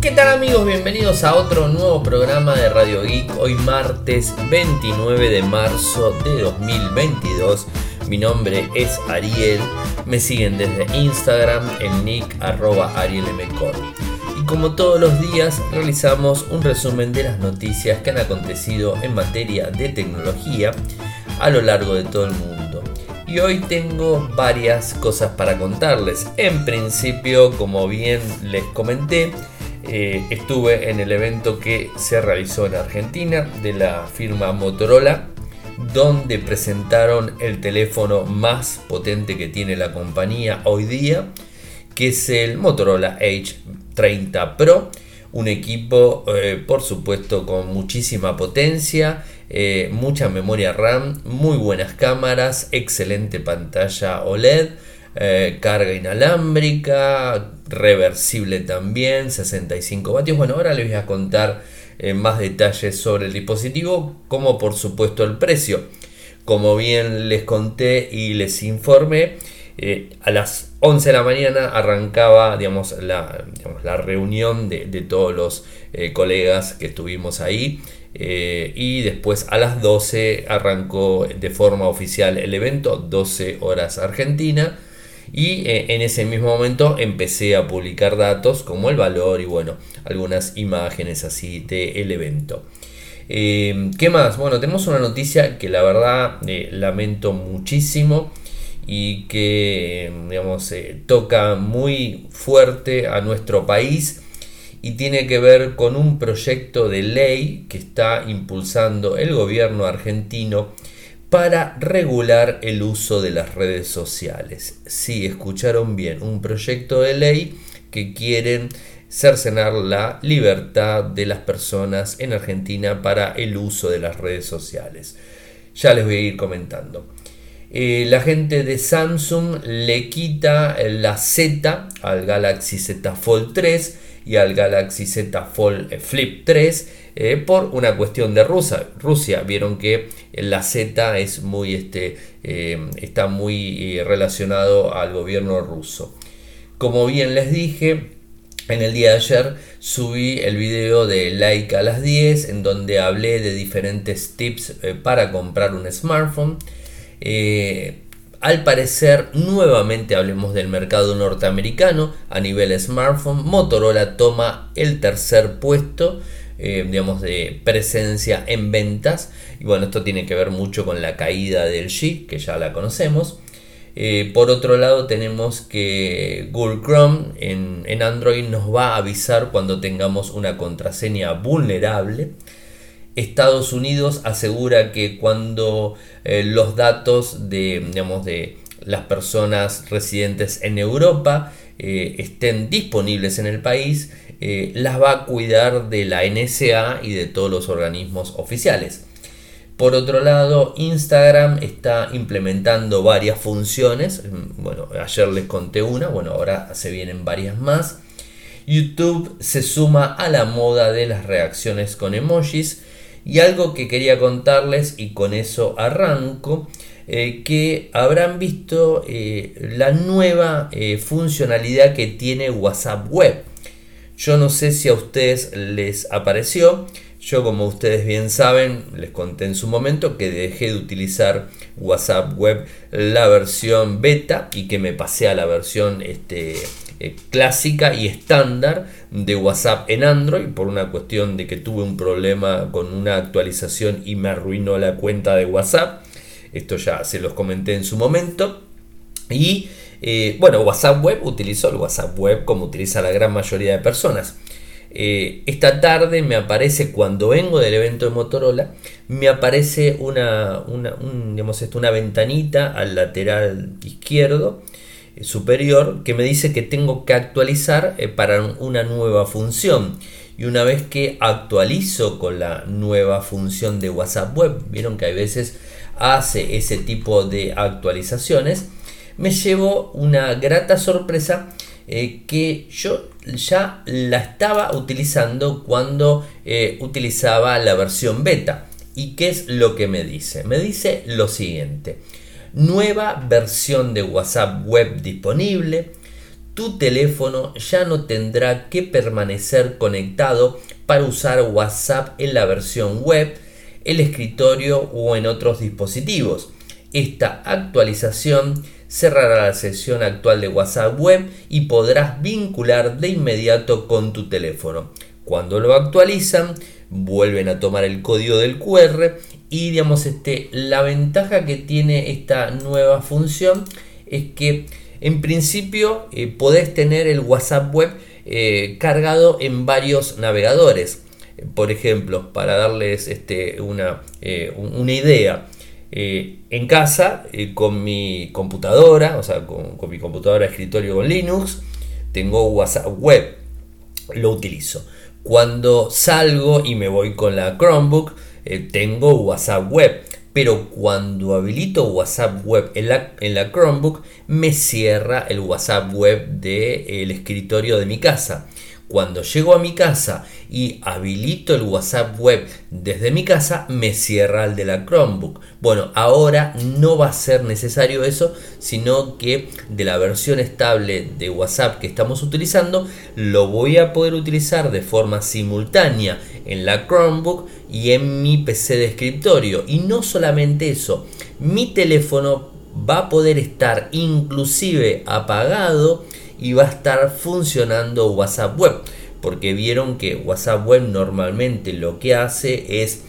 ¿Qué tal amigos? Bienvenidos a otro nuevo programa de Radio Geek. Hoy martes 29 de marzo de 2022. Mi nombre es Ariel. Me siguen desde Instagram en nick arroba Y como todos los días realizamos un resumen de las noticias que han acontecido en materia de tecnología a lo largo de todo el mundo. Y hoy tengo varias cosas para contarles. En principio, como bien les comenté, eh, estuve en el evento que se realizó en Argentina de la firma Motorola, donde presentaron el teléfono más potente que tiene la compañía hoy día, que es el Motorola Edge 30 Pro. Un equipo, eh, por supuesto, con muchísima potencia, eh, mucha memoria RAM, muy buenas cámaras, excelente pantalla OLED eh, carga inalámbrica, reversible también, 65 vatios. Bueno, ahora les voy a contar eh, más detalles sobre el dispositivo, como por supuesto el precio. Como bien les conté y les informé, eh, a las 11 de la mañana arrancaba digamos, la, la reunión de, de, todos los colegas que estuvimos ahí. y después a las 12 arrancó de forma oficial el evento, 12 horas Argentina y eh, en ese mismo momento empecé a publicar datos como el valor y bueno, algunas imágenes así del evento. Eh, ¿Qué más? Bueno, tenemos una noticia que la verdad eh, lamento muchísimo y que digamos, toca muy fuerte a nuestro país y tiene que ver con un proyecto de ley que está impulsando el gobierno argentino para regular el uso de las redes sociales. Si escucharon bien, un proyecto de ley que quieren cercenar la libertad de las personas en Argentina para el uso de las redes sociales. Ya les voy a ir comentando. Eh, la gente de Samsung le quita la Z al Galaxy Z Fold 3 y al Galaxy Z Fold Flip 3 eh, por una cuestión de Rusia. Rusia. Vieron que la Z es muy, este, eh, está muy eh, relacionado al gobierno ruso. Como bien les dije, en el día de ayer subí el video de Like a las 10 en donde hablé de diferentes tips para comprar un smartphone. al parecer, nuevamente hablemos del mercado norteamericano a nivel smartphone. Motorola toma el tercer puesto eh, digamos, de presencia en ventas. Y bueno, esto tiene que ver mucho con la caída del G, que ya la conocemos. Eh, por otro lado, tenemos que Google Chrome en, Android nos va a avisar cuando tengamos una contraseña vulnerable. Estados Unidos asegura que cuando eh, los datos de, digamos, de las personas residentes en Europa estén disponibles en el país, eh, las va a cuidar de la NSA y de todos los organismos oficiales. Por otro lado, Instagram está implementando varias funciones. Mm, bueno, ayer les conté una, bueno, ahora se vienen varias más. YouTube se suma a la moda de las reacciones con emojis. Y algo que quería contarles, y con eso arranco, eh, que habrán visto eh, la nueva funcionalidad que tiene WhatsApp Web. Yo no sé si a ustedes les apareció. Yo como ustedes bien saben, les conté en su momento que dejé de utilizar WhatsApp Web la versión beta y que me pasé a la versión este, eh, clásica y estándar de WhatsApp en Android por una cuestión de que tuve un problema con una actualización y me arruinó la cuenta de WhatsApp. Esto ya se los comenté en su momento. Y eh, bueno, WhatsApp Web utilizó el WhatsApp Web como utiliza la gran mayoría de personas. Eh, esta tarde me aparece, cuando vengo del evento de Motorola, me aparece una, una, una ventanita al lateral izquierdo eh, superior que me dice que tengo que actualizar para una nueva función. Y una vez que actualizo con la nueva función de WhatsApp Web, vieron que a veces hace ese tipo de actualizaciones, me llevo una grata sorpresa eh, que yo ya la estaba utilizando cuando eh, utilizaba la versión beta. ¿Y qué es lo que me dice? Me dice lo siguiente. Nueva versión de WhatsApp web disponible. tu teléfono ya no tendrá que permanecer conectado para usar WhatsApp en la versión web, el escritorio o en otros dispositivos. Esta actualización cerrará la sesión actual de WhatsApp web y podrás vincular de inmediato con tu teléfono. Cuando lo actualizan, vuelven a tomar el código del QR y digamos este, la ventaja que tiene esta nueva función es que en principio eh, podés tener el WhatsApp web eh, cargado en varios navegadores. Por ejemplo, para darles este, una, eh, una idea, en casa con mi computadora, o sea, con, mi computadora de escritorio con Linux, tengo WhatsApp web, lo utilizo. Cuando salgo y me voy con la Chromebook, tengo WhatsApp web pero cuando habilito WhatsApp web en la, en la Chromebook me cierra el WhatsApp web del escritorio de mi casa. Cuando llego a mi casa y habilito el WhatsApp web desde mi casa, me cierra el de la Chromebook. Bueno, ahora no va a ser necesario eso, sino que de la versión estable de WhatsApp que estamos utilizando, lo voy a poder utilizar de forma simultánea en la Chromebook y en mi PC de escritorio. Y no solamente eso, mi teléfono va a poder estar inclusive apagado y va a estar funcionando WhatsApp Web. Porque vieron que WhatsApp Web normalmente lo que hace es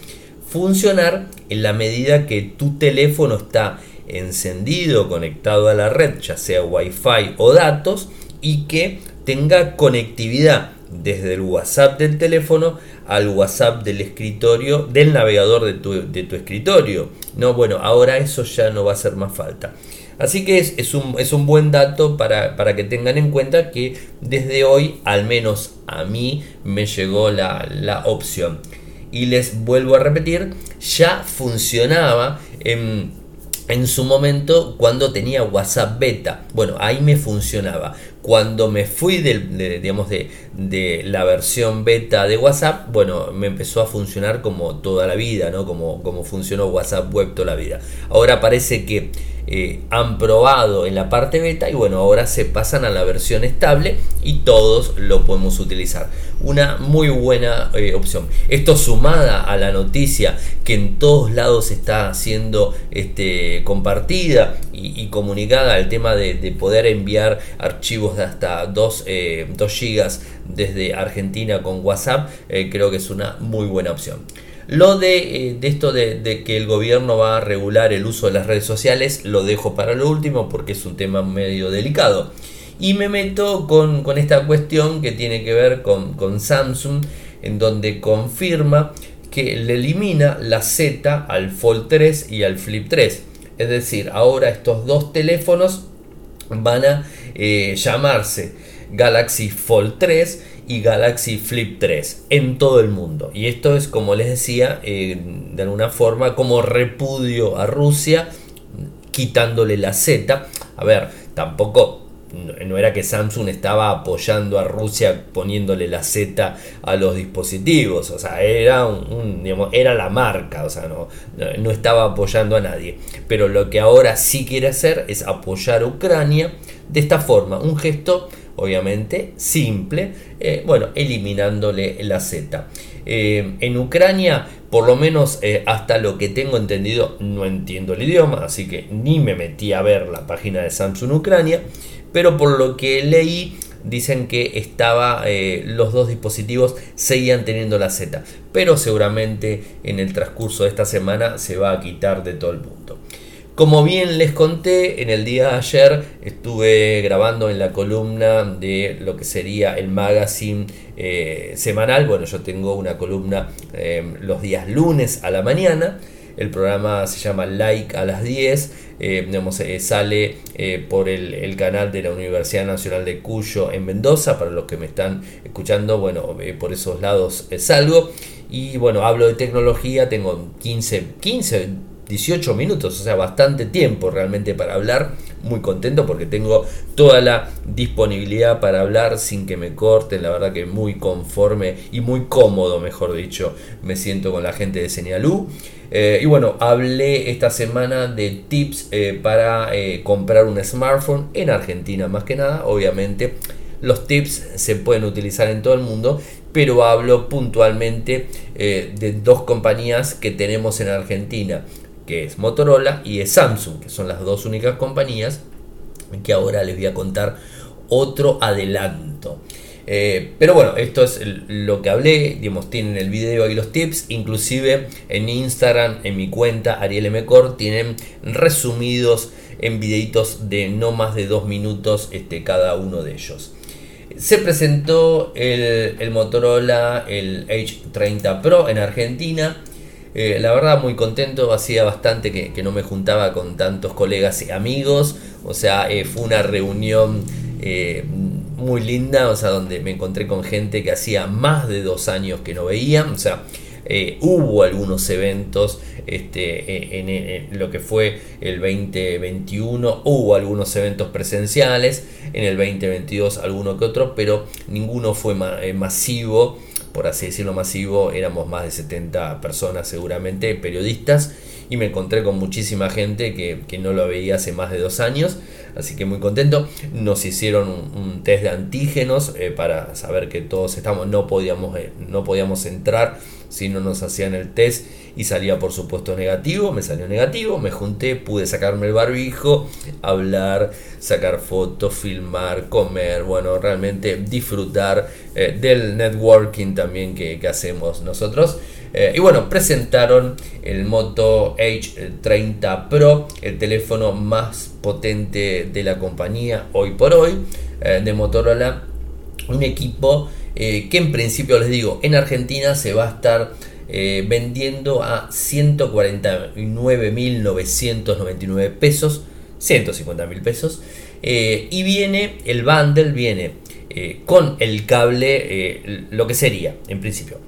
funcionar en la medida que tu teléfono está encendido, conectado a la red, ya sea Wi-Fi o datos, y que tenga conectividad desde el WhatsApp del teléfono al WhatsApp del escritorio, del navegador de tu, de tu escritorio. No, bueno, ahora eso ya no va a hacer más falta. Así que es, un, buen dato para, que tengan en cuenta que desde hoy, al menos a mí, me llegó la, opción. Y les vuelvo a repetir, ya funcionaba en, en su momento cuando tenía WhatsApp beta. Bueno, ahí me funcionaba. Cuando me fui de, digamos de, de, la versión beta de WhatsApp, bueno, me empezó a funcionar como toda la vida, ¿no? Como, como funcionó WhatsApp web toda la vida. Ahora parece que eh, han probado en la parte beta y bueno, ahora se pasan a la versión estable y todos lo podemos utilizar. Una muy buena eh, opción. Esto sumada a la noticia que en todos lados está siendo este, compartida y, comunicada al tema de, poder enviar archivos de hasta 2, eh, gigas desde Argentina con WhatsApp, creo que es una muy buena opción. Lo de, eh, esto de, que el gobierno va a regular el uso de las redes sociales lo dejo para lo último porque es un tema medio delicado. Y me meto con, esta cuestión que tiene que ver con, Samsung, en donde confirma que le elimina la Z al Fold 3 y al Flip 3. Es decir, ahora estos dos teléfonos van a eh, llamarse Galaxy Fold 3 y Galaxy Flip 3 en todo el mundo. Y esto es, como les decía, eh, de alguna forma como repudio a Rusia, quitándole la Z. A ver, tampoco no era que Samsung estaba apoyando a Rusia poniéndole la Z a los dispositivos, o sea, era, un, era la marca, o sea, no, no estaba apoyando a nadie. Pero lo que ahora sí quiere hacer es apoyar a Ucrania de esta forma, un gesto obviamente simple, eh, bueno, eliminándole la Z. Eh, en Ucrania, por lo menos eh, hasta lo que tengo entendido, no entiendo el idioma, así que ni me metí a ver la página de Samsung Ucrania, pero por lo que leí, dicen que estaba los dos dispositivos seguían teniendo la Z, pero seguramente en el transcurso de esta semana se va a quitar de todo el mundo. Como bien les conté, en el día de ayer estuve grabando en la columna de lo que sería el magazine eh, semanal. Bueno, yo tengo una columna eh, los días lunes a la mañana. El programa se llama Like a las 10. Eh, sale por el, canal de la Universidad Nacional de Cuyo en Mendoza. Para los que me están escuchando, bueno, por esos lados salgo. Y bueno, hablo de tecnología. Tengo 15, 15 18 minutos, o sea, bastante tiempo realmente para hablar. Muy contento porque tengo toda la disponibilidad para hablar sin que me corten. La verdad que muy conforme y muy cómodo, mejor dicho, me siento con la gente de Señalú. Eh, y bueno, hablé esta semana de tips eh, para eh, comprar un smartphone en Argentina, más que nada, obviamente. Los tips se pueden utilizar en todo el mundo, pero hablo puntualmente de dos compañías que tenemos en Argentina, que es Motorola y Samsung, que son las dos únicas compañías que ahora les voy a contar otro adelanto. Eh, pero bueno, esto es lo que hablé, digamos, tienen el video y los tips, inclusive en Instagram, en mi cuenta Ariel Mcor, tienen resumidos en videitos de no más de dos minutos este, cada uno de ellos. Se presentó el, Motorola, el H30 Pro en Argentina. Eh, la verdad muy contento, hacía bastante que, no me juntaba con tantos colegas y amigos, o sea, eh, fue una reunión muy linda, o sea, donde me encontré con gente que hacía más de dos años que no veía, o sea, eh, hubo algunos eventos este, en, lo que fue el 2021, hubo algunos eventos presenciales, en el 2022 alguno que otro, pero ninguno fue eh, masivo, por así decirlo masivo, éramos más de 70 personas seguramente, periodistas, y me encontré con muchísima gente que, que no lo veía hace más de dos años así que muy contento. Nos hicieron un, test de antígenos eh, para saber que todos estamos, no podíamos, eh, no podíamos entrar si no nos hacían el test y salía por supuesto negativo, me salió negativo, me junté, pude sacarme el barbijo, hablar, sacar fotos, filmar, comer, bueno, realmente disfrutar eh, del networking también que, que hacemos nosotros. Eh, y bueno, presentaron el Moto H30 Pro, el teléfono más potente de la compañía hoy por hoy eh, de Motorola. Un equipo que en principio les digo, en Argentina se va a estar vendiendo a 149.999 pesos, 150.000 pesos. y viene, el bundle viene con el cable, lo que sería en principio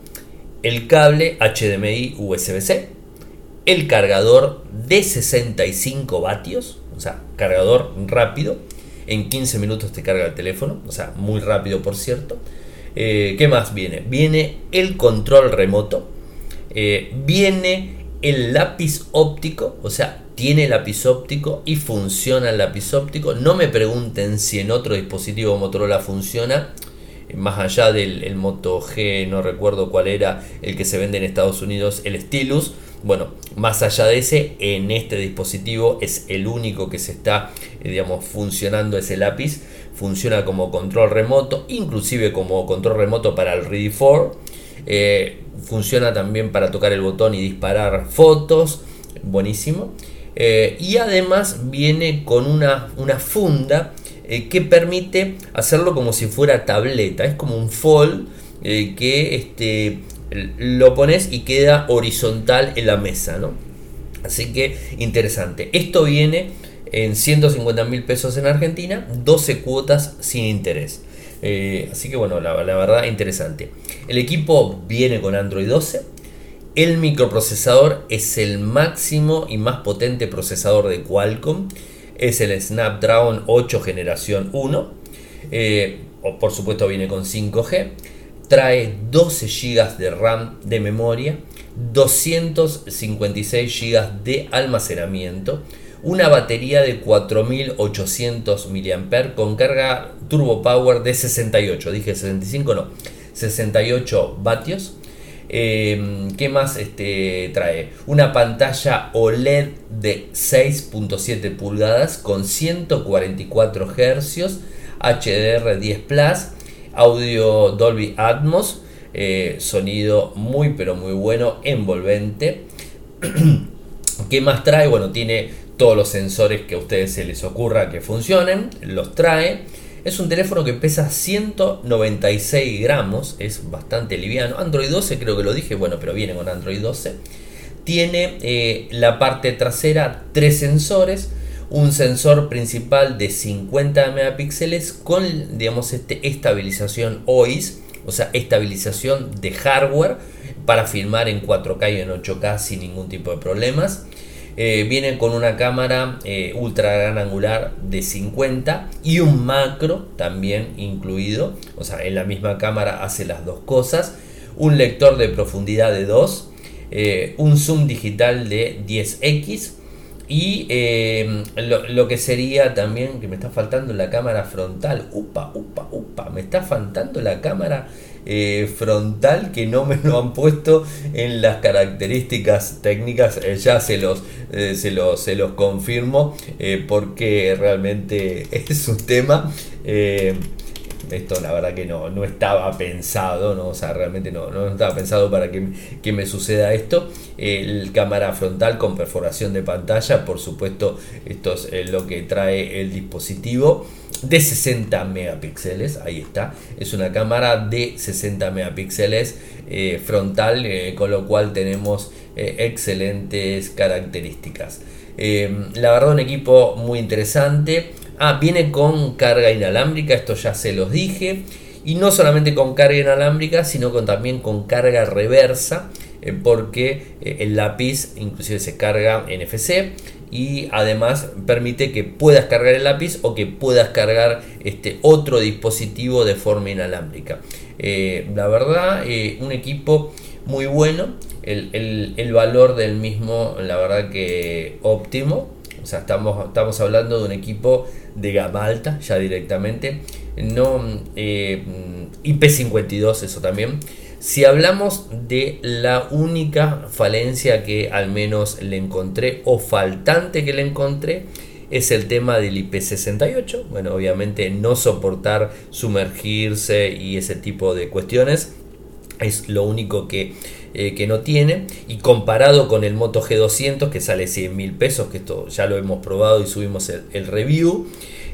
el cable HDMI USB-C, el cargador de 65 vatios, o sea, cargador rápido, en 15 minutos te carga el teléfono, o sea, muy rápido por cierto. Eh, ¿Qué más viene? Viene el control remoto, eh, viene el lápiz óptico, o sea, tiene lápiz óptico y funciona el lápiz óptico. No me pregunten si en otro dispositivo Motorola funciona más allá del Moto G, no recuerdo cuál era el que se vende en Estados Unidos, el Stylus. Bueno, más allá de ese, en este dispositivo es el único que se está, eh, digamos, funcionando ese lápiz. Funciona como control remoto, inclusive como control remoto para el Ready 4. Eh, funciona también para tocar el botón y disparar fotos. Buenísimo. Eh, y además viene con una, una funda eh, que permite hacerlo como si fuera tableta. Es como un fold que este, lo pones y queda horizontal en la mesa. ¿no? Así que interesante. Esto viene en 150 mil pesos en Argentina, 12 cuotas sin interés. Eh, así que bueno, la, verdad interesante. El equipo viene con Android 12. El microprocesador es el máximo y más potente procesador de Qualcomm es el Snapdragon 8 generación 1. Eh, por supuesto viene con 5G. Trae 12 GB de RAM de memoria, 256 GB de almacenamiento, una batería de 4800 mAh con carga turbo power de 68, dije 65 no, 68 vatios Em, ¿Qué más este, trae? Una pantalla OLED de 6.7 pulgadas con 144 Hz, HDR10 Plus, audio Dolby Atmos, eh, sonido muy pero muy bueno, envolvente. ¿Qué más trae? Bueno, tiene todos los sensores que a ustedes se les ocurra que funcionen, los trae. Es un teléfono que pesa 196 gramos, es bastante liviano. Android 12 creo que lo dije, bueno, pero viene con Android 12. Tiene eh, la parte trasera tres sensores, un sensor principal de 50 megapíxeles con, digamos, este, estabilización OIS, o sea, estabilización de hardware para filmar en 4K y en 8K sin ningún tipo de problemas. Eh, viene con una cámara eh, ultra gran angular de 50 y un macro también incluido. O sea, en la misma cámara hace las dos cosas. Un lector de profundidad de 2. Eh, un zoom digital de 10x. Y lo, lo, que sería también, que me está faltando la cámara frontal. Upa, upa, upa. Me está faltando la cámara eh, frontal que no me lo han puesto en las características técnicas. Eh, ya se los, eh, se los, se los confirmo porque realmente es un tema. Esto la verdad que no, no estaba pensado, ¿no? O sea, realmente no, no estaba pensado para que, que me suceda esto. El cámara frontal con perforación de pantalla, por supuesto, esto es lo que trae el dispositivo de 60 megapíxeles, ahí está, es una cámara de 60 megapíxeles eh, frontal, eh, con lo cual tenemos eh, excelentes características. la verdad un equipo muy interesante. Ah, viene con carga inalámbrica, esto ya se los dije. Y no solamente con carga inalámbrica, sino con, también con carga reversa, porque el lápiz inclusive se carga NFC y además permite que puedas cargar el lápiz o que puedas cargar este otro dispositivo de forma inalámbrica. Eh, la verdad, eh, un equipo muy bueno, el, valor del mismo, la verdad que óptimo. O sea, estamos, estamos hablando de un equipo de gama alta ya directamente. No eh, IP52, eso también. Si hablamos de la única falencia que al menos le encontré o faltante que le encontré, es el tema del IP68. Bueno, obviamente no soportar sumergirse y ese tipo de cuestiones es lo único que, eh, que no tiene. Y comparado con el Moto G200 que sale 100 mil pesos, que esto ya lo hemos probado y subimos el, review,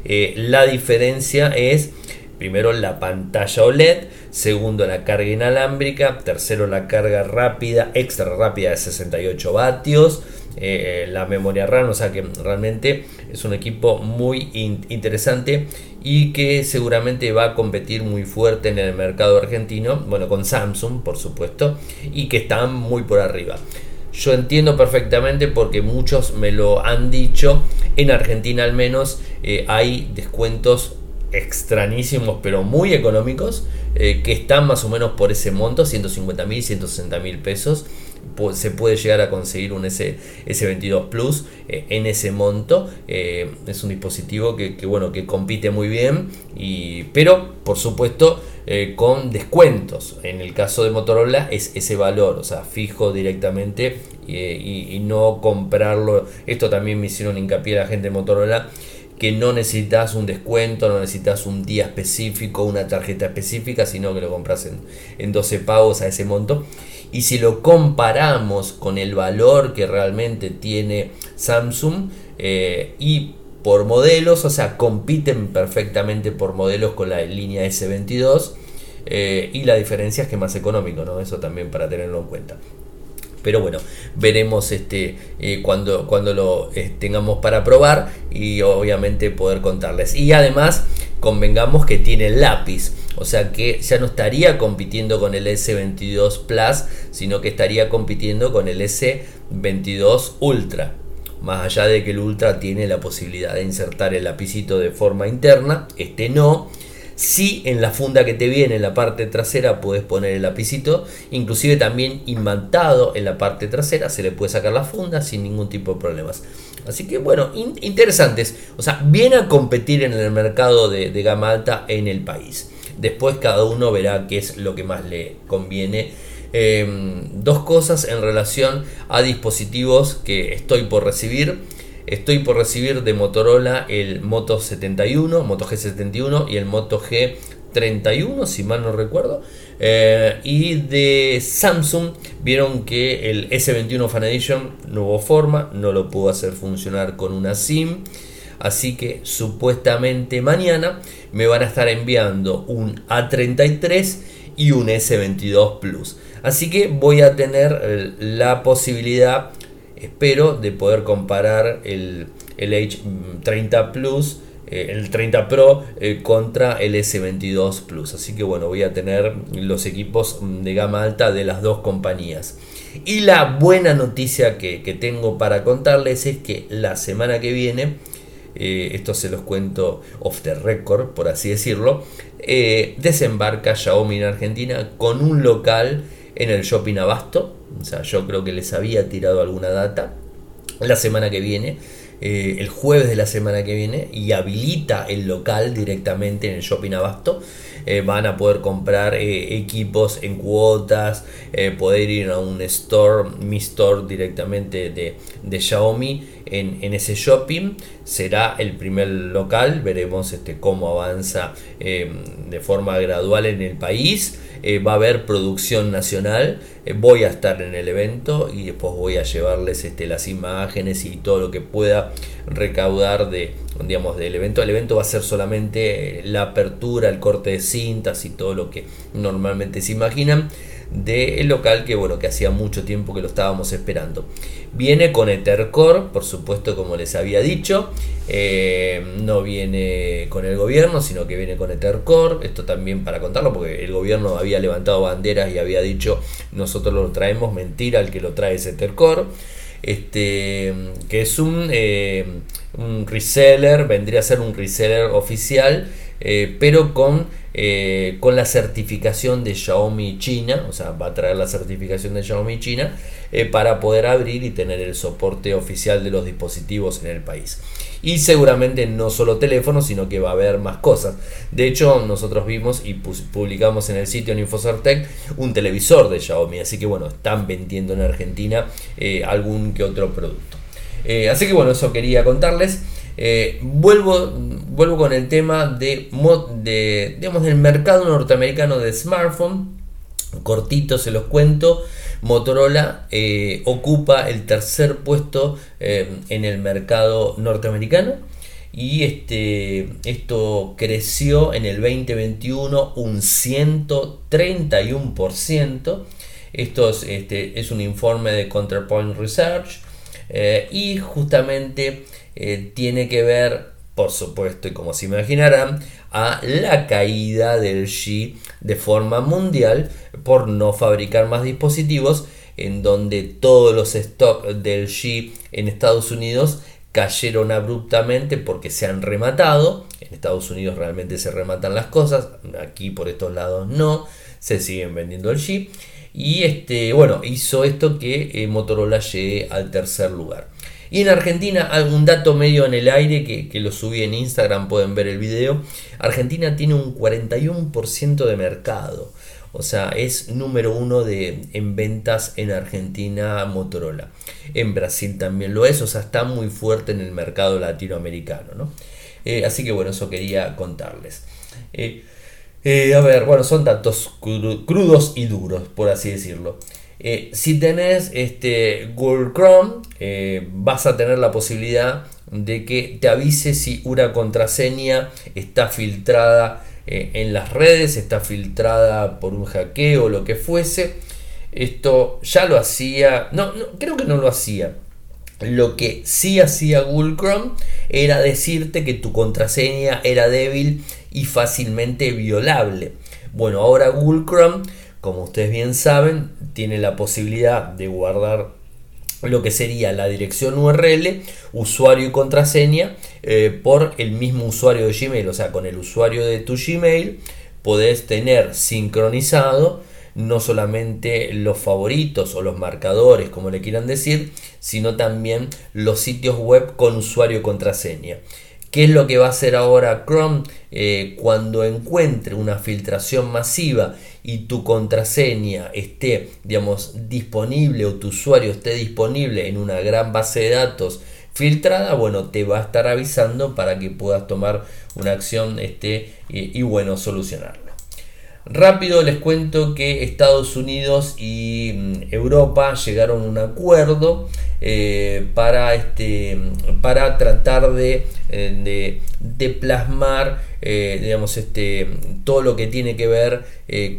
eh, la diferencia es primero la pantalla OLED segundo la carga inalámbrica, tercero la carga rápida, extra rápida de 68 vatios, eh, la memoria RAM, o sea que realmente es un equipo muy interesante y que seguramente va a competir muy fuerte en el mercado argentino, bueno, con Samsung por supuesto, y que están muy por arriba. Yo entiendo perfectamente porque muchos me lo han dicho, en Argentina al menos eh, hay descuentos extrañísimos pero muy económicos eh, que están más o menos por ese monto 150 mil 160 mil pesos se puede llegar a conseguir un S, S22 Plus eh, en ese monto. Eh, es un dispositivo que, bueno que compite muy bien y, pero por supuesto con descuentos. En el caso de Motorola es ese valor o sea fijo directamente y, y no comprarlo. Esto también me hicieron hincapié la gente de Motorola que no necesitas un descuento, no necesitas un día específico, una tarjeta específica, sino que lo compras en, 12 pagos a ese monto. Y si lo comparamos con el valor que realmente tiene Samsung eh, y por modelos, o sea, compiten perfectamente por modelos con la línea S22 eh, y la diferencia es que más económico, ¿no? Eso también para tenerlo en cuenta. Pero bueno, veremos este, eh, cuando, cuando lo eh, tengamos para probar y obviamente poder contarles. Y además, convengamos que tiene lápiz. O sea que ya no estaría compitiendo con el S22 Plus, sino que estaría compitiendo con el S22 Ultra. Más allá de que el Ultra tiene la posibilidad de insertar el lapicito de forma interna, este no. Si en la funda que te viene en la parte trasera puedes poner el lapicito, inclusive también imantado en la parte trasera se le puede sacar la funda sin ningún tipo de problemas. Así que bueno, interesantes. O sea, viene a competir en el mercado de, gama alta en el país. Después cada uno verá qué es lo que más le conviene. Em, dos cosas en relación a dispositivos que estoy por recibir. Estoy por recibir de Motorola el Moto 71, Moto G71 y el Moto G31, si mal no recuerdo. Eh, y de Samsung vieron que el S21 Fan Edition no hubo forma, no lo pudo hacer funcionar con una SIM. Así que supuestamente mañana me van a estar enviando un A33 y un S22 Plus. Así que voy a tener eh, la posibilidad espero de poder comparar el, el H30 Plus, eh, el 30 Pro eh, contra el S22 Plus. Así que bueno, voy a tener los equipos de gama alta de las dos compañías. Y la buena noticia que, tengo para contarles es que la semana que viene, eh, esto se los cuento off the record, por así decirlo, desembarca Xiaomi en Argentina con un local en el Shopping Abasto. O sea, yo creo que les había tirado alguna data. La semana que viene eh, el jueves de la semana que viene y habilita el local directamente en el Shopping Abasto. Eh, van a poder comprar eh, equipos en cuotas, poder ir a un store, mi store directamente de, de Xiaomi en, en, ese shopping. Será el primer local, veremos este, cómo avanza de forma gradual en el país. Eh, va a haber producción nacional, eh, voy a estar en el evento y después voy a llevarles este, las imágenes y todo lo que pueda recaudar de, del evento. El evento va a ser solamente la apertura, el corte de cintas y todo lo que normalmente se imaginan del local que bueno que hacía mucho tiempo que lo estábamos esperando. Viene con Ethercore por supuesto como les había dicho. Eh, no viene con el gobierno sino que viene con Ethercore esto también para contarlo porque el gobierno había levantado banderas y había dicho nosotros lo traemos mentira el que lo trae es Ethercore este que es un, eh, un reseller vendría a ser un reseller oficial eh, pero con, eh, con la certificación de Xiaomi China, o sea, va a traer la certificación de Xiaomi China eh, para poder abrir y tener el soporte oficial de los dispositivos en el país. Y seguramente no solo teléfonos, sino que va a haber más cosas. De hecho, nosotros vimos y publicamos en el sitio en un televisor de Xiaomi, así que bueno, están vendiendo en Argentina algún que otro producto. así que bueno, eso quería contarles. Eh, vuelvo, vuelvo con el tema de, de, digamos, del mercado norteamericano de smartphone. Cortito se los cuento. Motorola eh, ocupa el tercer puesto eh, en el mercado norteamericano y este, esto creció en el 2021 un 131%. Esto es, este, es un informe de Counterpoint Research y justamente eh, tiene que ver, por supuesto, y como se imaginarán, a la caída del Xi de forma mundial por no fabricar más dispositivos, en donde todos los stocks del Xi en Estados Unidos cayeron abruptamente porque se han rematado. En Estados Unidos realmente se rematan las cosas, aquí por estos lados no, se siguen vendiendo el Xi. Y este, bueno, hizo esto que eh, Motorola llegue al tercer lugar. Y en Argentina, algún dato medio en el aire que, lo subí en Instagram, pueden ver el video. Argentina tiene un 41% de mercado. O sea, es número uno de, en ventas en Argentina Motorola. En Brasil también lo es, o sea, está muy fuerte en el mercado latinoamericano. ¿no? Eh, así que bueno, eso quería contarles. Eh, eh, a ver, bueno, son datos crudos y duros, por así decirlo. Eh, si tenés este Google Chrome, eh, vas a tener la posibilidad de que te avise si una contraseña está filtrada eh, en las redes, está filtrada por un hackeo o lo que fuese. Esto ya lo hacía, no, no, creo que no lo hacía. Lo que sí hacía Google Chrome era decirte que tu contraseña era débil y fácilmente violable. Bueno, ahora Google Chrome como ustedes bien saben, tiene la posibilidad de guardar lo que sería la dirección URL, usuario y contraseña eh, por el mismo usuario de Gmail. O sea, con el usuario de tu Gmail podés tener sincronizado no solamente los favoritos o los marcadores, como le quieran decir, sino también los sitios web con usuario y contraseña. ¿Qué es lo que va a hacer ahora Chrome eh, cuando encuentre una filtración masiva y tu contraseña esté, digamos, disponible o tu usuario esté disponible en una gran base de datos filtrada, bueno, te va a estar avisando para que puedas tomar una acción este, y, bueno, solucionarlo. Rápido les cuento que Estados Unidos y mm, Europa llegaron a un acuerdo eh, para, este, para tratar de, eh, de, plasmar eh, digamos, este, todo lo que tiene que ver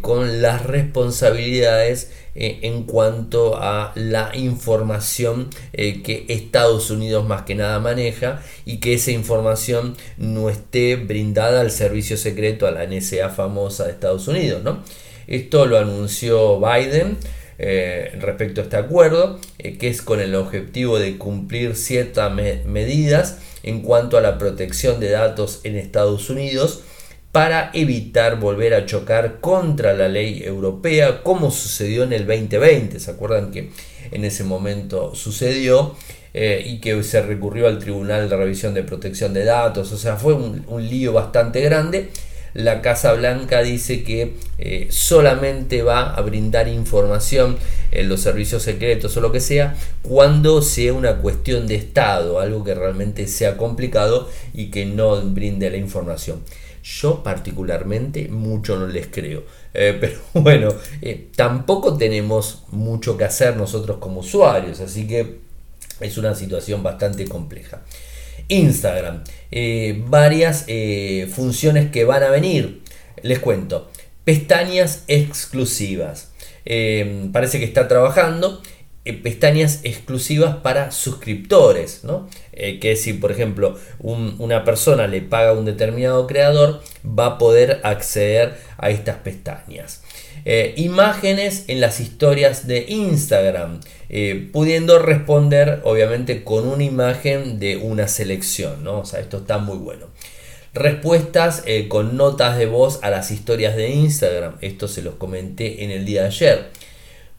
con las responsabilidades en cuanto a la información que Estados Unidos más que nada maneja y que esa información no esté brindada al servicio secreto, a la NSA famosa de Estados Unidos. ¿no? Esto lo anunció Biden eh, respecto a este acuerdo, eh, que es con el objetivo de cumplir ciertas medidas en cuanto a la protección de datos en Estados Unidos para evitar volver a chocar contra la ley europea como sucedió en el 2020. ¿Se acuerdan que en ese momento sucedió? Eh, y que se recurrió al Tribunal de Revisión de Protección de Datos, o sea, fue un, lío bastante grande. La Casa Blanca dice que eh, solamente va a brindar información en los servicios secretos o lo que sea cuando sea una cuestión de Estado, algo que realmente sea complicado y que no brinde la información. Yo particularmente mucho no les creo. Eh, pero bueno, tampoco tenemos mucho que hacer nosotros como usuarios, así que es una situación bastante compleja. Instagram, eh, varias eh, funciones que van a venir. Les cuento, pestañas exclusivas. Eh, parece que está trabajando pestañas exclusivas para suscriptores, ¿no? que si por ejemplo una persona le paga a un determinado creador, va a poder acceder a estas pestañas. Eh, imágenes en las historias de Instagram, eh, pudiendo responder obviamente con una imagen de una selección, ¿no? O sea, esto está muy bueno. Respuestas eh, con notas de voz a las historias de Instagram, esto se los comenté en el día de ayer.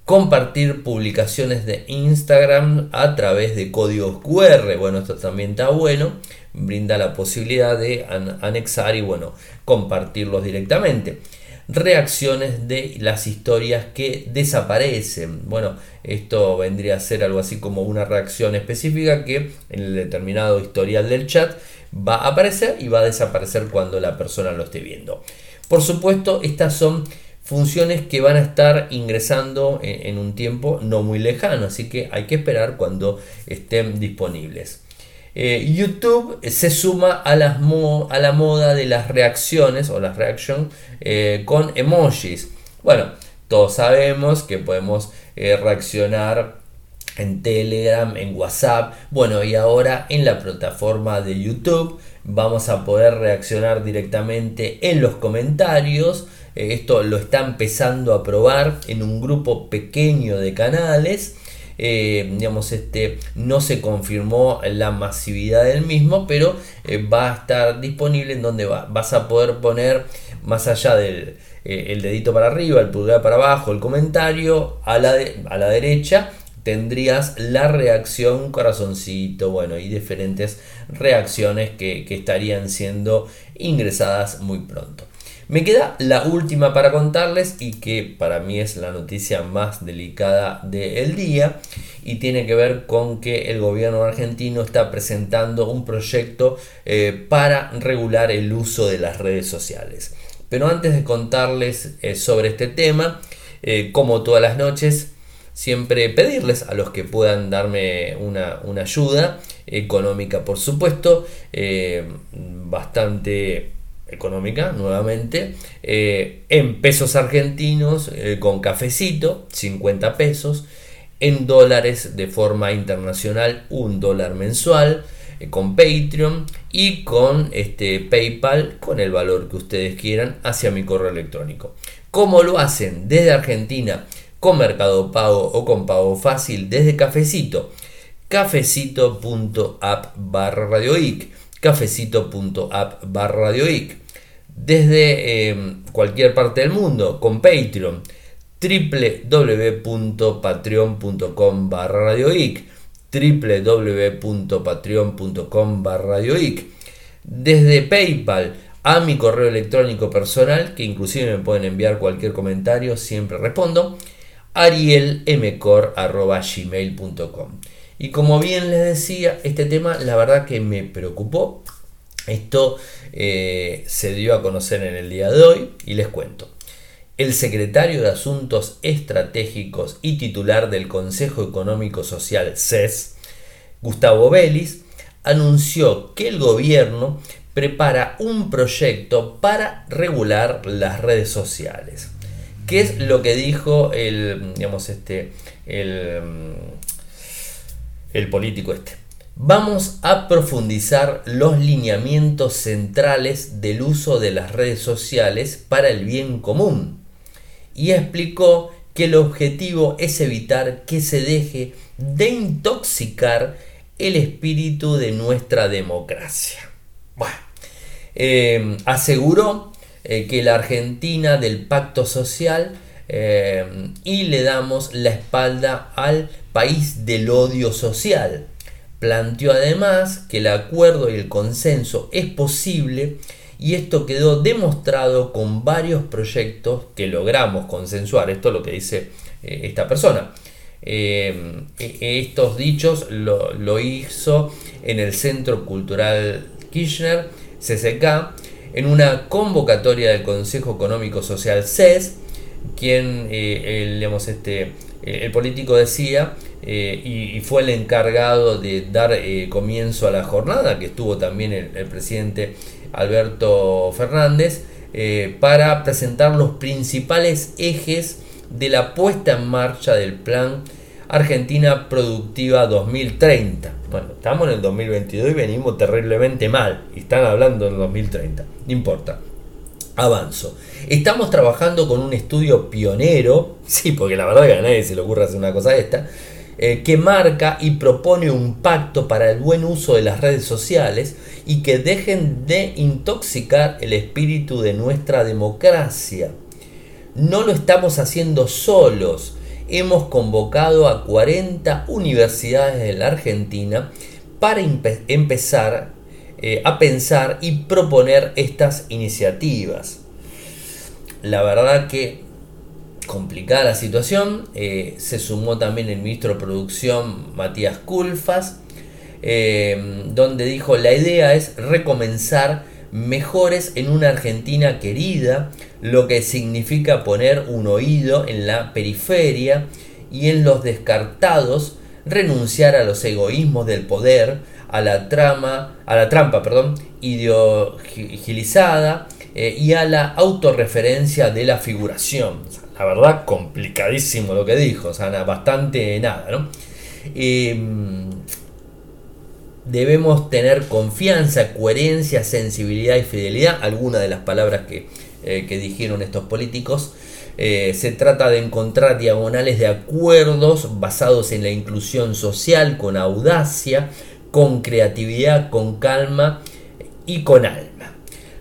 Compartir publicaciones de Instagram a través de códigos QR, bueno, esto también está bueno, brinda la posibilidad de anexar y bueno, compartirlos directamente reacciones de las historias que desaparecen. Bueno, esto vendría a ser algo así como una reacción específica que en el determinado historial del chat va a aparecer y va a desaparecer cuando la persona lo esté viendo. Por supuesto, estas son funciones que van a estar ingresando en, un tiempo no muy lejano, así que hay que esperar cuando estén disponibles. Eh, YouTube se suma a, las a, la moda de las reacciones o las reactions eh, con emojis. Bueno, todos sabemos que podemos eh, reaccionar en Telegram, en WhatsApp. Bueno, y ahora en la plataforma de YouTube vamos a poder reaccionar directamente en los comentarios. Esto lo está empezando a probar en un grupo pequeño de canales. Eh, digamos, este, no se confirmó la masividad del mismo, pero eh, va a estar disponible en donde vas a poder poner más allá del eh, el dedito para arriba, el pulgar para abajo, el comentario, a la, a la derecha tendrías la reacción corazoncito, bueno, y diferentes reacciones que estarían siendo ingresadas muy pronto. Me queda la última para contarles y que para mí es la noticia más delicada del día y tiene que ver con que el gobierno argentino está presentando un proyecto eh, para regular el uso de las redes sociales. Pero antes de contarles eh, sobre este tema, eh, como todas las noches, siempre pedirles a los que puedan darme una, una ayuda económica, por supuesto, bastante económica nuevamente eh, en pesos argentinos eh, con cafecito 50 pesos en dólares de forma internacional un dólar mensual eh, con Patreon y con este PayPal con el valor que ustedes quieran hacia mi correo electrónico. ¿Cómo lo hacen? Desde Argentina con Mercado Pago o con Pago Fácil desde Cafecito. Cafecito.app barra cafecito.app barra radioic desde eh, cualquier parte del mundo con Patreon www.patreon.com barra radioic www.patreon.com barra radioic desde PayPal a mi correo electrónico personal que inclusive me pueden enviar cualquier comentario siempre respondo arielmcor.gmail.com y como bien les decía este tema la verdad que me preocupó esto eh, se dio a conocer en el día de hoy y les cuento. El secretario de Asuntos Estratégicos y titular del Consejo Económico Social CES, Gustavo Vélez, anunció que el gobierno prepara un proyecto para regular las redes sociales. ¿Qué es lo que dijo el, digamos, este, el, el político este? Vamos a profundizar los lineamientos centrales del uso de las redes sociales para el bien común. Y explicó que el objetivo es evitar que se deje de intoxicar el espíritu de nuestra democracia. Bueno, eh, aseguró eh, que la Argentina del pacto social eh, y le damos la espalda al del odio social. Planteó además que el acuerdo y el consenso es posible y esto quedó demostrado con varios proyectos que logramos consensuar. Esto es lo que dice esta persona. E, estos dichos lo, hizo en el Centro Cultural Kirchner, CCK, en una convocatoria del Consejo Económico Social CES, quien eh, el, este, eh, el político decía eh, y, fue el encargado de dar comienzo a la jornada, que estuvo también el, presidente Alberto Fernández, para presentar los principales ejes de la puesta en marcha del plan Argentina Productiva 2030. Bueno, estamos en el 2022 y venimos terriblemente mal. Están hablando del 2030. No importa. Avanzo. Estamos trabajando con un estudio pionero. Sí, porque la verdad que a nadie se le ocurre hacer una cosa esta. Eh, que marca y propone un pacto para el buen uso de las redes sociales y que dejen de intoxicar el espíritu de nuestra democracia. No lo estamos haciendo solos hemos convocado a 40 universidades de la Argentina para empezar eh, a pensar y proponer estas iniciativas. La verdad que complicada la situación, eh, se sumó también el ministro de Producción Matías Culfas, eh, donde dijo la idea es recomenzar mejores en una Argentina querida, lo que significa poner un oído en la periferia y en los descartados, renunciar a los egoísmos del poder, a la trama, a la trampa, perdón, ideologizada eh, y a la autorreferencia de la figuración. La verdad, complicadísimo lo que dijo, o sea, bastante nada, ¿no? Em, debemos tener confianza, coherencia, sensibilidad y fidelidad, algunas de las palabras que, eh, dijeron estos políticos. Eh, se trata de encontrar diagonales de acuerdos basados en la inclusión social, con audacia, con creatividad, con calma y con alma.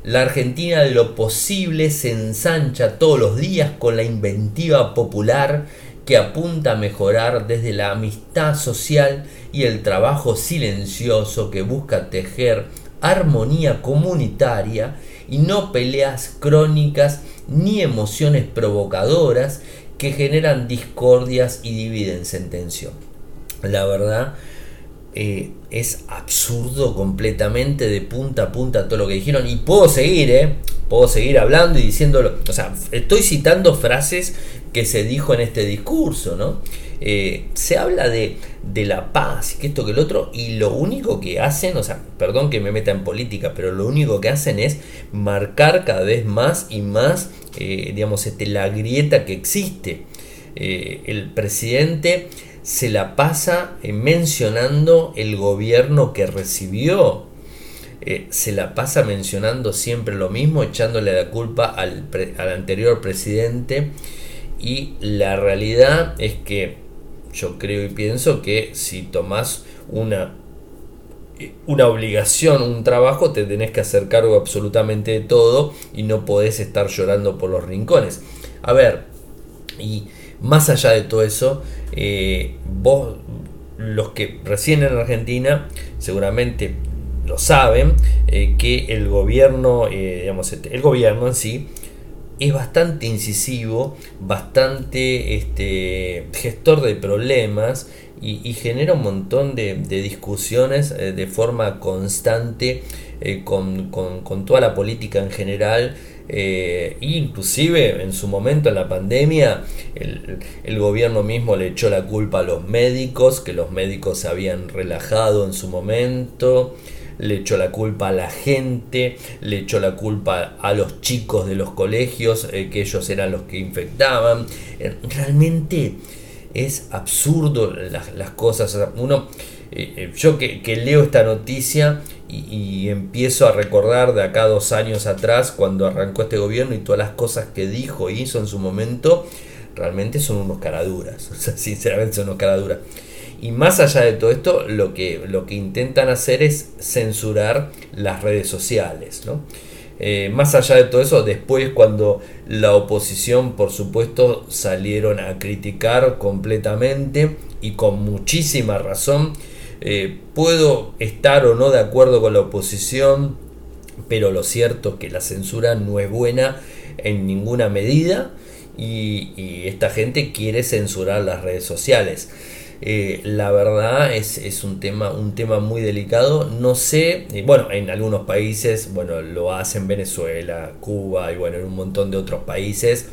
La Argentina de lo posible se ensancha todos los días con la inventiva popular que apunta a mejorar desde la amistad social y el trabajo silencioso que busca tejer armonía comunitaria y no peleas crónicas ni emociones provocadoras que generan discordias y dividen sentencia. La verdad eh, es absurdo completamente de punta a punta todo lo que dijeron y puedo seguir, ¿eh? Puedo seguir hablando y diciéndolo. O sea, estoy citando frases que se dijo en este discurso, ¿no? Eh, se habla de, la paz y que esto que el otro, y lo único que hacen, o sea, perdón que me meta en política, pero lo único que hacen es marcar cada vez más y más, eh, digamos, este, la grieta que existe. El presidente se la pasa mencionando el gobierno que recibió. se la pasa mencionando siempre lo mismo, echándole la culpa al, al anterior presidente y la realidad es que yo creo y pienso que si tomas una, una obligación, un trabajo, te tenés que hacer cargo absolutamente de todo y no podés estar llorando por los rincones. A ver, y más allá de todo eso, eh, vos, los que recién en Argentina, seguramente lo saben, eh, que el gobierno, eh, digamos, el gobierno en sí, es bastante incisivo, bastante este, gestor de problemas y, genera un montón de, discusiones de forma constante con, toda la política en general. Eh, inclusive en su momento en la pandemia el, el, gobierno mismo le echó la culpa a los médicos, que los médicos se habían relajado en su momento le echó la culpa a la gente, le echó la culpa a los chicos de los colegios, eh, que ellos eran los que infectaban. Eh, realmente es absurdo las, cosas. Uno, eh, yo que, leo esta noticia y, empiezo a recordar de acá dos años atrás, cuando arrancó este gobierno y todas las cosas que dijo e hizo en su momento, realmente son unos caraduras, o sinceramente son unos caraduras. Y más allá de todo esto, lo que, lo que intentan hacer es censurar las redes sociales. ¿no? Eh, más allá de todo eso, después cuando la oposición, por supuesto, salieron a criticar completamente y con muchísima razón, eh, puedo estar o no de acuerdo con la oposición, pero lo cierto es que la censura no es buena en ninguna medida y, esta gente quiere censurar las redes sociales. Eh, la verdad es, un, tema, un tema muy delicado. No sé, bueno, en algunos países, bueno, lo hacen Venezuela, Cuba y bueno, en un montón de otros países,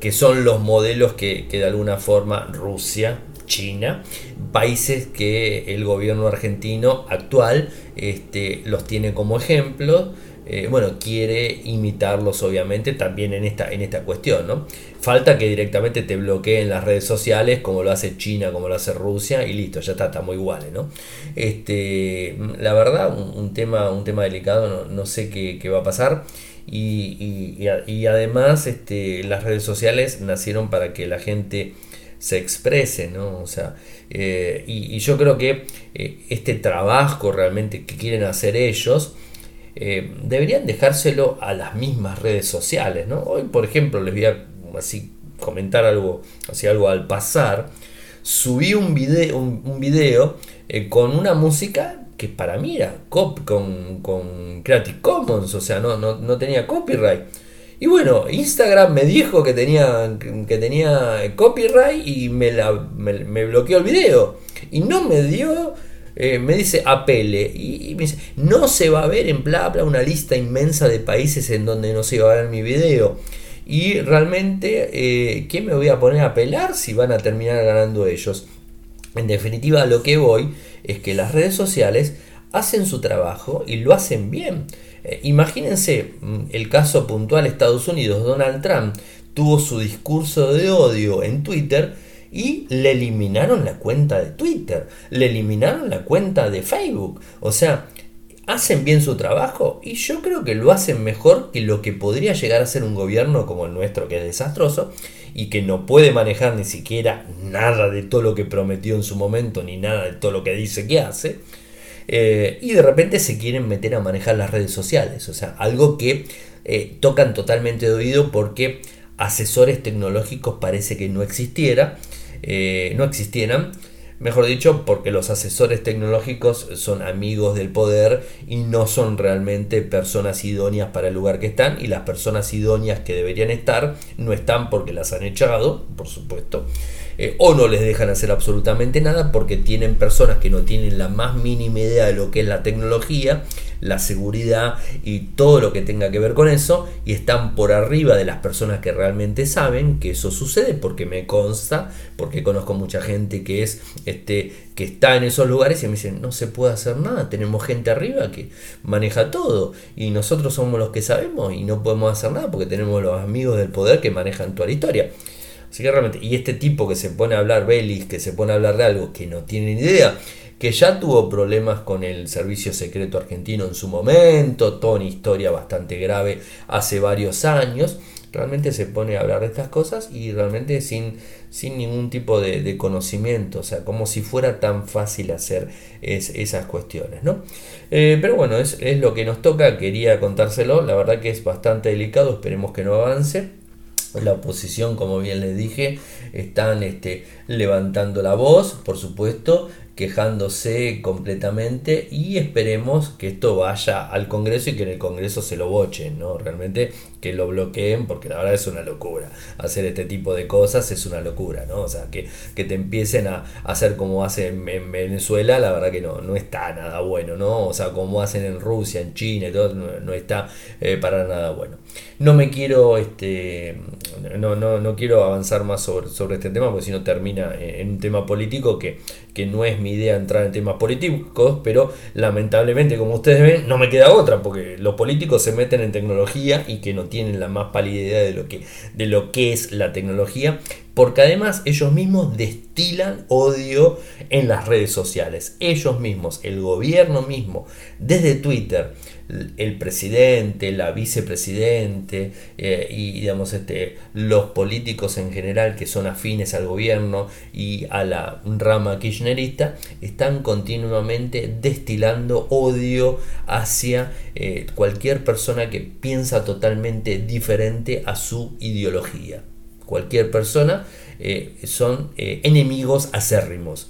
que son los modelos que, que de alguna forma Rusia, China, países que el gobierno argentino actual este, los tiene como ejemplo eh, bueno, quiere imitarlos obviamente también en esta, en esta cuestión, ¿no? Falta que directamente te bloqueen las redes sociales como lo hace China, como lo hace Rusia y listo, ya está, estamos iguales, ¿no? Este, la verdad, un, tema, un tema delicado, no, sé qué, va a pasar. Y, y, además este, las redes sociales nacieron para que la gente se exprese, ¿no? O sea, eh, y, yo creo que eh, este trabajo realmente que quieren hacer ellos, eh, deberían dejárselo a las mismas redes sociales. ¿no? Hoy, por ejemplo, les voy a así comentar algo, así algo al pasar. Subí un video, un, video con una música que para mí era cop con, con, Creative Commons, o sea, no, no, tenía copyright. Y bueno, Instagram me dijo que tenía, que tenía copyright y me, la, me bloqueó el video. Y no me dio eh, me dice apele y, me dice no se va a ver en bla bla una lista inmensa de países en donde no se va a ver mi video y realmente eh, ¿qué me voy a poner a apelar si van a terminar ganando ellos? En definitiva lo que voy es que las redes sociales hacen su trabajo y lo hacen bien. Eh, imagínense mm, el caso puntual Estados Unidos, Donald Trump tuvo su discurso de odio en Twitter y le eliminaron la cuenta de Twitter, le eliminaron la cuenta de Facebook. O sea, hacen bien su trabajo y yo creo que lo hacen mejor que lo que podría llegar a ser un gobierno como el nuestro, que es desastroso y que no puede manejar ni siquiera nada de todo lo que prometió en su momento, ni nada de todo lo que dice que hace. Eh, y de repente se quieren meter a manejar las redes sociales, o sea, algo que eh, tocan totalmente de oído porque asesores tecnológicos parece que no existiera eh, no existieran. Mejor dicho, porque los asesores tecnológicos son amigos del poder y no son realmente personas idóneas para el lugar que están. Y las personas idóneas que deberían estar no están porque las han echado, por supuesto. Eh, o no les dejan hacer absolutamente nada porque tienen personas que no tienen la más mínima idea de lo que es la tecnología, la seguridad y todo lo que tenga que ver con eso y están por arriba de las personas que realmente saben que eso sucede porque me consta, porque conozco mucha gente que es este que está en esos lugares y me dicen, "No se puede hacer nada, tenemos gente arriba que maneja todo y nosotros somos los que sabemos y no podemos hacer nada porque tenemos los amigos del poder que manejan toda la historia." Así que realmente, y este tipo que se pone a hablar, Belis, que se pone a hablar de algo que no tiene ni idea, que ya tuvo problemas con el servicio secreto argentino en su momento, toda una historia bastante grave hace varios años, realmente se pone a hablar de estas cosas y realmente sin, sin ningún tipo de, conocimiento, o sea, como si fuera tan fácil hacer esas cuestiones, ¿no? Eh, pero bueno, es, es lo que nos toca, quería contárselo, la verdad que es bastante delicado, esperemos que no avance la oposición, como bien les dije, están este, levantando la voz, por supuesto, quejándose completamente y esperemos que esto vaya al Congreso y que en el Congreso se lo bochen, ¿no? Realmente que lo bloqueen porque la verdad es una locura. Hacer este tipo de cosas es una locura, ¿no? O sea, que, que te empiecen a hacer como hacen en Venezuela, la verdad que no, no está nada bueno, ¿no? O sea, como hacen en Rusia, en China y todo, no, está eh, para nada bueno. No me quiero, este, no, no, no quiero avanzar más sobre, sobre este tema porque si no termina en un tema político que, que no es mi idea entrar en temas políticos, pero lamentablemente, como ustedes ven, no me queda otra, porque los políticos se meten en tecnología y que no tienen la más pálida idea de lo que, de lo que es la tecnología, porque además ellos mismos destilan odio en las redes sociales. Ellos mismos, el gobierno mismo, desde Twitter, el presidente, la vicepresidente eh, y digamos este, los políticos en general que son afines al gobierno y a la rama kirchnerista están continuamente destilando odio hacia eh, cualquier persona que piensa totalmente diferente a su ideología. Cualquier persona eh, son enemigos acérrimos.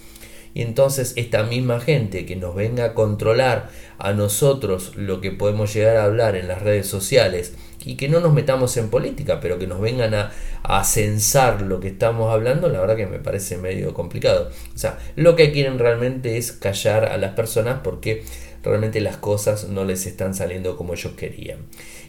Y entonces esta misma gente que nos venga a controlar a nosotros lo que podemos llegar a hablar en las redes sociales y que no nos metamos en política, pero que nos vengan a, a censar lo que estamos hablando, la verdad que me parece medio complicado. O sea, lo que quieren realmente es callar a las personas porque realmente las cosas no les están saliendo como ellos querían.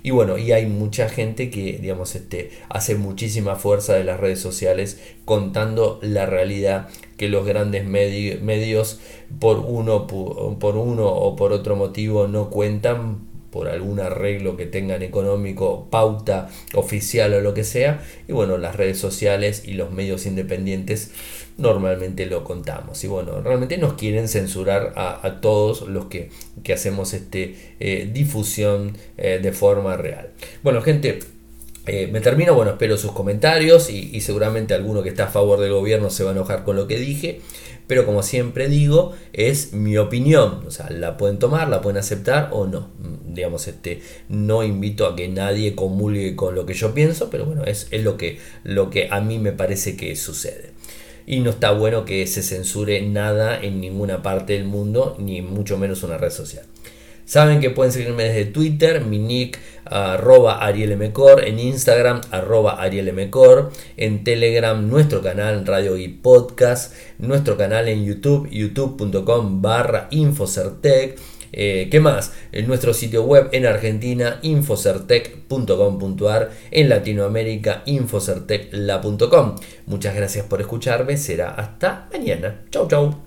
Y bueno, y hay mucha gente que, digamos, este, hace muchísima fuerza de las redes sociales contando la realidad que los grandes medios por uno, por uno o por otro motivo no cuentan por algún arreglo que tengan económico, pauta oficial o lo que sea. Y bueno, las redes sociales y los medios independientes normalmente lo contamos. Y bueno, realmente nos quieren censurar a, todos los que, hacemos este, eh, difusión eh, de forma real. Bueno, gente, eh, me termino, bueno, espero sus comentarios y, seguramente alguno que está a favor del gobierno se va a enojar con lo que dije, pero como siempre digo, es mi opinión, o sea, la pueden tomar, la pueden aceptar o no. Mm, digamos, este, no invito a que nadie comulgue con lo que yo pienso, pero bueno, es, es lo, que, lo que a mí me parece que sucede. Y no está bueno que se censure nada en ninguna parte del mundo, ni mucho menos una red social. Saben que pueden seguirme desde Twitter, mi nick arroba arielmcor, en Instagram arroba arielmcor, en Telegram nuestro canal Radio y Podcast, nuestro canal en YouTube, youtube.com barra infocertec. Eh, ¿Qué más? En nuestro sitio web en Argentina, infocertec.com.ar, en Latinoamérica, infocertecla.com. Muchas gracias por escucharme, será hasta mañana. Chau, chau.